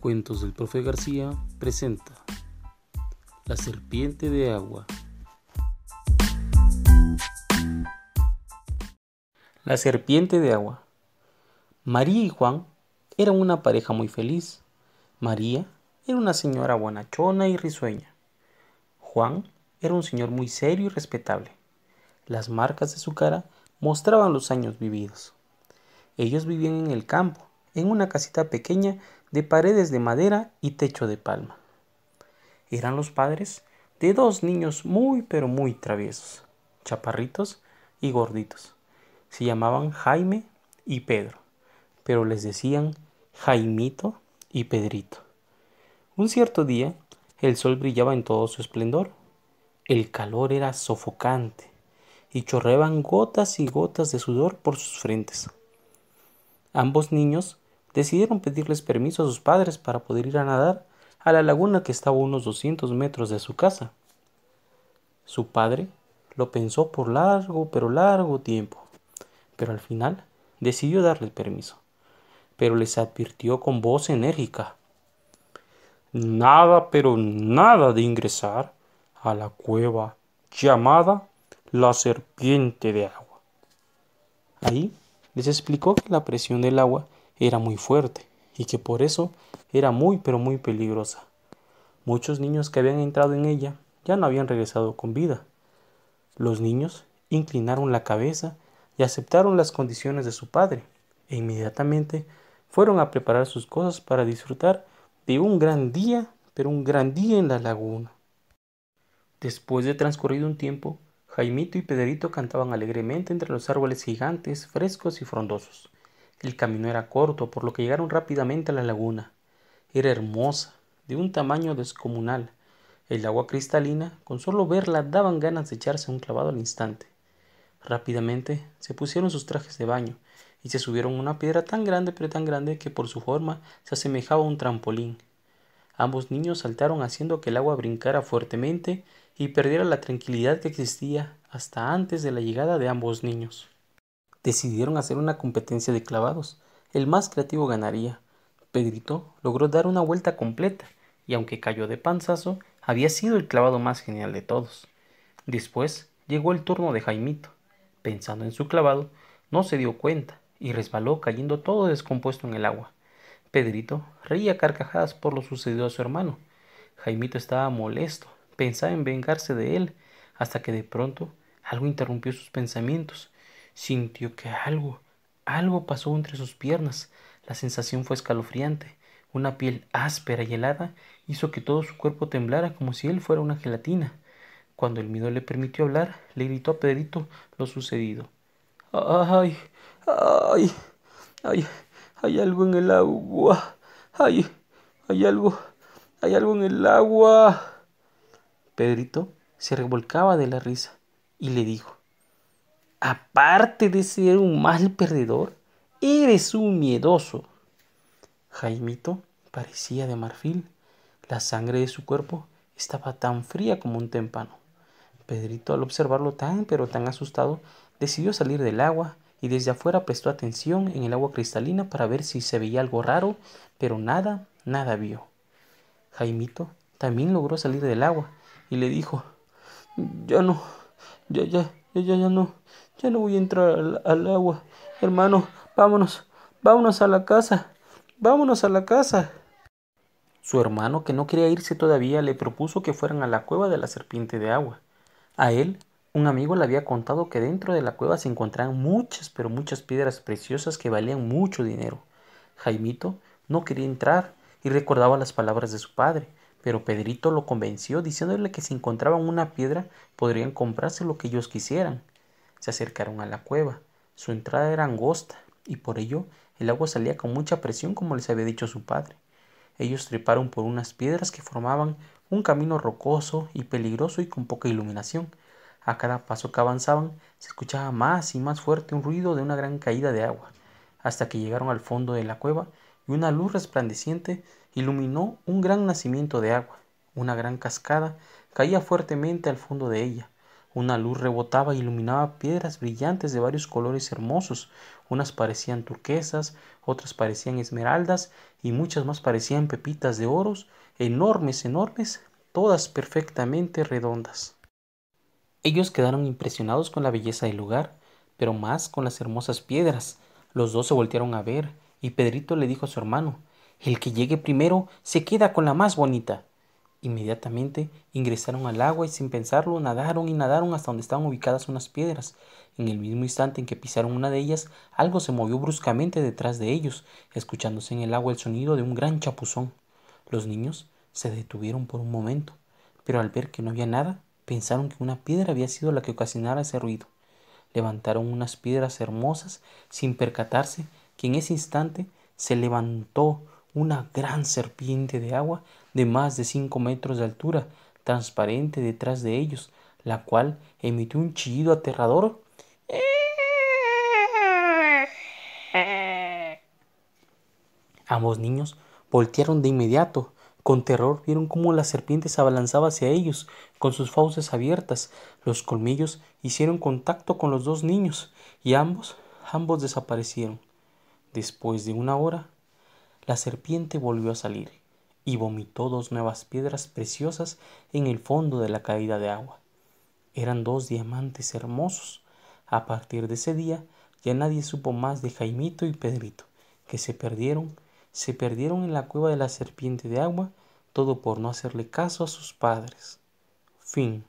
Cuentos del Profe García presenta La serpiente de agua. La serpiente de agua. María y Juan eran una pareja muy feliz. María era una señora bonachona y risueña. Juan era un señor muy serio y respetable. Las marcas de su cara mostraban los años vividos. Ellos vivían en el campo, en una casita pequeña de paredes de madera y techo de palma. Eran los padres de dos niños muy pero muy traviesos, chaparritos y gorditos. Se llamaban Jaime y Pedro, pero les decían Jaimito y Pedrito. Un cierto día, el sol brillaba en todo su esplendor. El calor era sofocante y chorreaban gotas y gotas de sudor por sus frentes. Ambos niños decidieron pedirles permiso a sus padres para poder ir a nadar a la laguna que estaba a unos 200 metros de su casa. Su padre lo pensó por largo, pero largo tiempo, pero al final decidió darles permiso, pero les advirtió con voz enérgica. Nada, pero nada de ingresar a la cueva llamada la serpiente de agua. Ahí les explicó que la presión del agua era muy fuerte y que por eso era muy pero muy peligrosa. Muchos niños que habían entrado en ella ya no habían regresado con vida. Los niños inclinaron la cabeza y aceptaron las condiciones de su padre e inmediatamente fueron a preparar sus cosas para disfrutar de un gran día, pero un gran día en la laguna. Después de transcurrido un tiempo, Jaimito y Pedrito cantaban alegremente entre los árboles gigantes, frescos y frondosos. El camino era corto, por lo que llegaron rápidamente a la laguna. Era hermosa, de un tamaño descomunal. El agua cristalina, con solo verla, daban ganas de echarse un clavado al instante. Rápidamente se pusieron sus trajes de baño y se subieron a una piedra tan grande pero tan grande que por su forma se asemejaba a un trampolín. Ambos niños saltaron haciendo que el agua brincara fuertemente y perdiera la tranquilidad que existía hasta antes de la llegada de ambos niños decidieron hacer una competencia de clavados. El más creativo ganaría. Pedrito logró dar una vuelta completa, y aunque cayó de panzazo, había sido el clavado más genial de todos. Después llegó el turno de Jaimito. Pensando en su clavado, no se dio cuenta y resbaló cayendo todo descompuesto en el agua. Pedrito reía carcajadas por lo sucedido a su hermano. Jaimito estaba molesto, pensaba en vengarse de él, hasta que de pronto algo interrumpió sus pensamientos Sintió que algo, algo pasó entre sus piernas. La sensación fue escalofriante. Una piel áspera y helada hizo que todo su cuerpo temblara como si él fuera una gelatina. Cuando el miedo le permitió hablar, le gritó a Pedrito lo sucedido. ¡Ay! ¡Ay! ¡Ay! Hay algo en el agua. ¡Ay! Hay algo. Hay algo en el agua. Pedrito se revolcaba de la risa y le dijo aparte de ser un mal perdedor, eres un miedoso. Jaimito parecía de marfil. La sangre de su cuerpo estaba tan fría como un témpano. Pedrito, al observarlo tan pero tan asustado, decidió salir del agua y desde afuera prestó atención en el agua cristalina para ver si se veía algo raro, pero nada, nada vio. Jaimito también logró salir del agua y le dijo, ya no, ya, ya, ya, ya, no, ya no voy a entrar al, agua. Hermano, vámonos, vámonos a la casa, vámonos a la casa. Su hermano, que no quería irse todavía, le propuso que fueran a la cueva de la serpiente de agua. A él, un amigo le había contado que dentro de la cueva se encontraban muchas, pero muchas piedras preciosas que valían mucho dinero. Jaimito no quería entrar y recordaba las palabras de su padre, pero Pedrito lo convenció diciéndole que si encontraban una piedra podrían comprarse lo que ellos quisieran. Se acercaron a la cueva. Su entrada era angosta y por ello el agua salía con mucha presión como les había dicho su padre. Ellos treparon por unas piedras que formaban un camino rocoso y peligroso y con poca iluminación. A cada paso que avanzaban se escuchaba más y más fuerte un ruido de una gran caída de agua, hasta que llegaron al fondo de la cueva y una luz resplandeciente iluminó un gran nacimiento de agua. Una gran cascada caía fuertemente al fondo de ella. Una luz rebotaba e iluminaba piedras brillantes de varios colores hermosos. Unas parecían turquesas, otras parecían esmeraldas y muchas más parecían pepitas de oros, enormes, enormes, todas perfectamente redondas. Ellos quedaron impresionados con la belleza del lugar, pero más con las hermosas piedras. Los dos se voltearon a ver, y Pedrito le dijo a su hermano El que llegue primero se queda con la más bonita. Inmediatamente ingresaron al agua y sin pensarlo nadaron y nadaron hasta donde estaban ubicadas unas piedras. En el mismo instante en que pisaron una de ellas, algo se movió bruscamente detrás de ellos, escuchándose en el agua el sonido de un gran chapuzón. Los niños se detuvieron por un momento, pero al ver que no había nada, pensaron que una piedra había sido la que ocasionara ese ruido. Levantaron unas piedras hermosas sin percatarse que en ese instante se levantó una gran serpiente de agua de más de cinco metros de altura, transparente detrás de ellos, la cual emitió un chillido aterrador. Ambos niños voltearon de inmediato. Con terror vieron cómo la serpiente se abalanzaba hacia ellos, con sus fauces abiertas. Los colmillos hicieron contacto con los dos niños, y ambos, ambos desaparecieron. Después de una hora, la serpiente volvió a salir y vomitó dos nuevas piedras preciosas en el fondo de la caída de agua. Eran dos diamantes hermosos. A partir de ese día ya nadie supo más de Jaimito y Pedrito, que se perdieron, se perdieron en la cueva de la serpiente de agua, todo por no hacerle caso a sus padres. Fin.